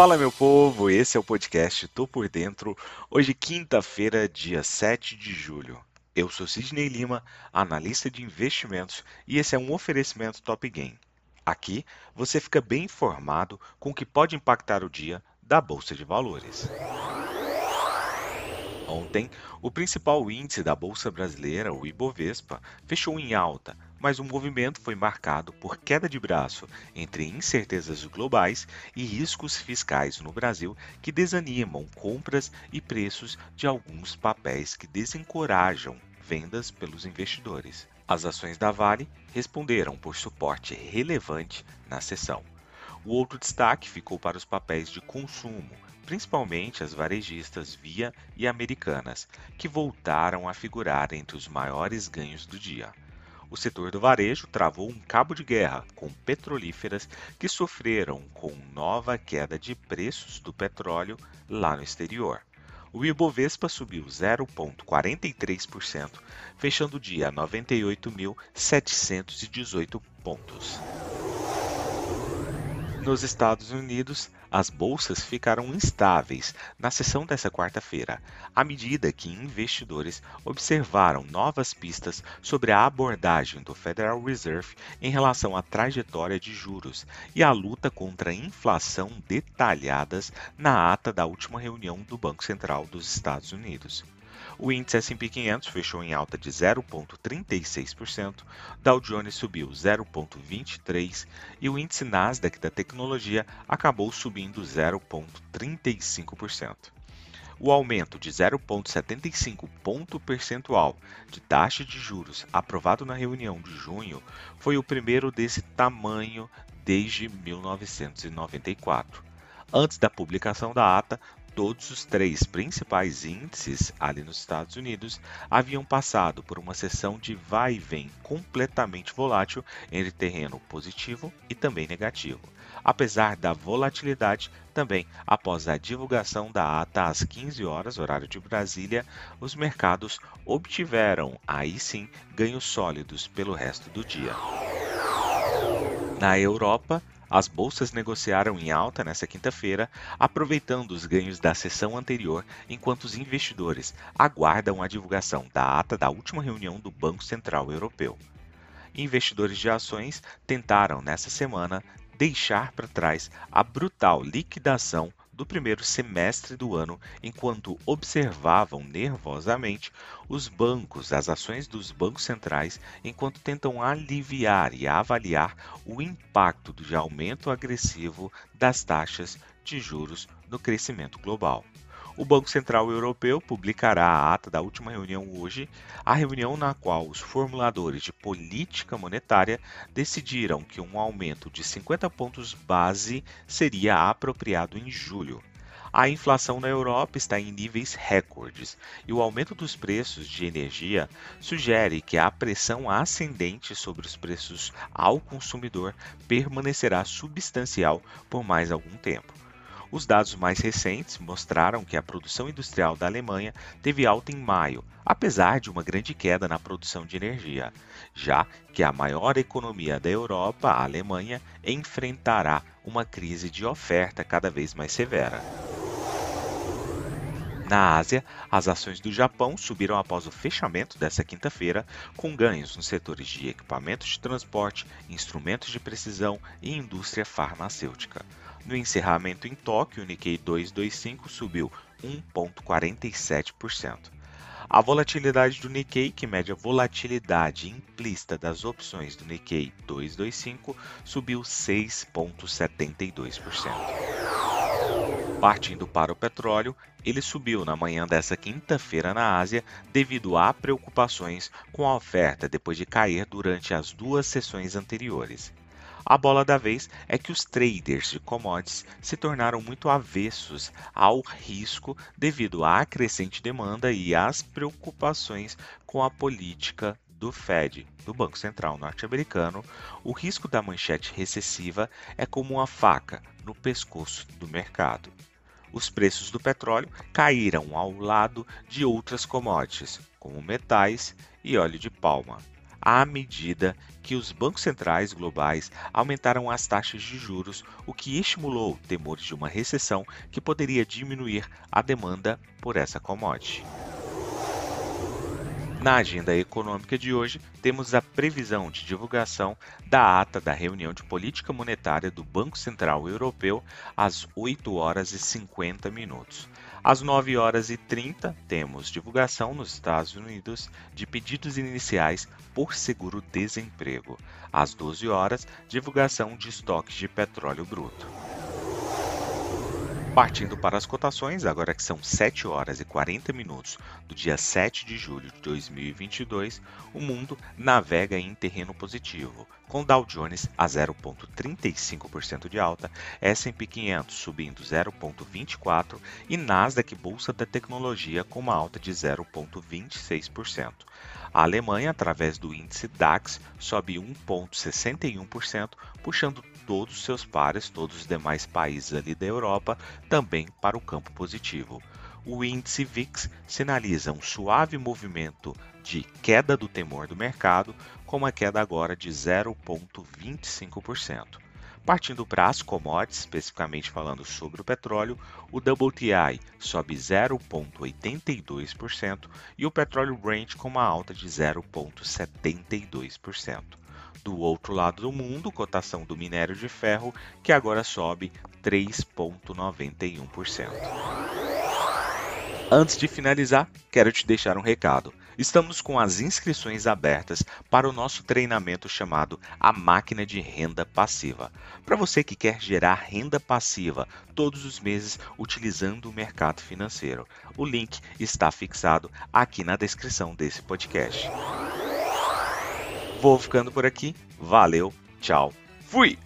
Fala meu povo, esse é o podcast Tô por Dentro. Hoje, quinta-feira, dia 7 de julho. Eu sou Sidney Lima, analista de investimentos, e esse é um oferecimento Top Game. Aqui você fica bem informado com o que pode impactar o dia da Bolsa de Valores. Ontem, o principal índice da Bolsa Brasileira, o Ibovespa, fechou em alta, mas o movimento foi marcado por queda de braço entre incertezas globais e riscos fiscais no Brasil que desanimam compras e preços de alguns papéis que desencorajam vendas pelos investidores. As ações da Vale responderam por suporte relevante na sessão. O outro destaque ficou para os papéis de consumo, principalmente as varejistas Via e Americanas, que voltaram a figurar entre os maiores ganhos do dia. O setor do varejo travou um cabo de guerra com petrolíferas que sofreram com nova queda de preços do petróleo lá no exterior. O Ibovespa subiu 0,43%, fechando o dia a 98.718 pontos. Nos Estados Unidos, as bolsas ficaram instáveis na sessão desta quarta-feira, à medida que investidores observaram novas pistas sobre a abordagem do Federal Reserve em relação à trajetória de juros e a luta contra a inflação detalhadas na ata da última reunião do Banco Central dos Estados Unidos. O índice S&P 500 fechou em alta de 0,36%, Dow Jones subiu 0,23% e o índice Nasdaq da tecnologia acabou subindo 0,35%. O aumento de 0,75 ponto percentual de taxa de juros aprovado na reunião de junho foi o primeiro desse tamanho desde 1994. Antes da publicação da ata, todos os três principais índices ali nos Estados Unidos haviam passado por uma sessão de vai e vem completamente volátil entre terreno positivo e também negativo. Apesar da volatilidade, também após a divulgação da ata às 15 horas, horário de Brasília, os mercados obtiveram aí sim ganhos sólidos pelo resto do dia. Na Europa, as bolsas negociaram em alta nesta quinta-feira, aproveitando os ganhos da sessão anterior, enquanto os investidores aguardam a divulgação da ata da última reunião do Banco Central Europeu. Investidores de ações tentaram nessa semana deixar para trás a brutal liquidação do primeiro semestre do ano, enquanto observavam nervosamente os bancos, as ações dos bancos centrais, enquanto tentam aliviar e avaliar o impacto do aumento agressivo das taxas de juros no crescimento global. O Banco Central Europeu publicará a ata da última reunião hoje, a reunião na qual os formuladores de política monetária decidiram que um aumento de 50 pontos base seria apropriado em julho. A inflação na Europa está em níveis recordes e o aumento dos preços de energia sugere que a pressão ascendente sobre os preços ao consumidor permanecerá substancial por mais algum tempo. Os dados mais recentes mostraram que a produção industrial da Alemanha teve alta em maio, apesar de uma grande queda na produção de energia, já que a maior economia da Europa, a Alemanha, enfrentará uma crise de oferta cada vez mais severa. Na Ásia, as ações do Japão subiram após o fechamento dessa quinta-feira, com ganhos nos setores de equipamentos de transporte, instrumentos de precisão e indústria farmacêutica. No encerramento em Tóquio, o Nikkei 225 subiu 1,47%. A volatilidade do Nikkei, que mede a volatilidade implícita das opções do Nikkei 225, subiu 6,72%. Partindo para o petróleo, ele subiu na manhã dessa quinta-feira na Ásia devido a preocupações com a oferta depois de cair durante as duas sessões anteriores. A bola da vez é que os traders de commodities se tornaram muito avessos ao risco devido à crescente demanda e às preocupações com a política do Fed, do Banco Central norte-americano, o risco da manchete recessiva é como uma faca no pescoço do mercado. Os preços do petróleo caíram ao lado de outras commodities, como metais e óleo de palma. à medida que os bancos centrais globais aumentaram as taxas de juros, o que estimulou temores de uma recessão que poderia diminuir a demanda por essa commodity. Na agenda econômica de hoje, temos a previsão de divulgação da ata da reunião de política monetária do Banco Central Europeu às 8 horas e 50 minutos. Às 9 horas e 30, temos divulgação nos Estados Unidos de pedidos iniciais por seguro-desemprego. Às 12 horas, divulgação de estoques de petróleo bruto. Partindo para as cotações, agora que são 7 horas e 40 minutos do dia 7 de julho de 2022, o mundo navega em terreno positivo, com Dow Jones a 0,35% de alta, S&P 500 subindo 0,24% e Nasdaq Bolsa da Tecnologia com uma alta de 0,26%. A Alemanha, através do índice DAX, sobe 1,61%, puxando todos os seus pares, todos os demais países ali da Europa, também para o campo positivo. O índice VIX sinaliza um suave movimento de queda do temor do mercado, com uma queda agora de 0,25%. Partindo para as commodities, especificamente falando sobre o petróleo, o WTI sobe 0,82% e o petróleo Brent com uma alta de 0,72%. Do outro lado do mundo, cotação do minério de ferro, que agora sobe 3,91%. Antes de finalizar, quero te deixar um recado. Estamos com as inscrições abertas para o nosso treinamento chamado A Máquina de Renda Passiva. Para você que quer gerar renda passiva todos os meses utilizando o mercado financeiro. O link está fixado aqui na descrição desse podcast. Vou ficando por aqui. Valeu, tchau, fui!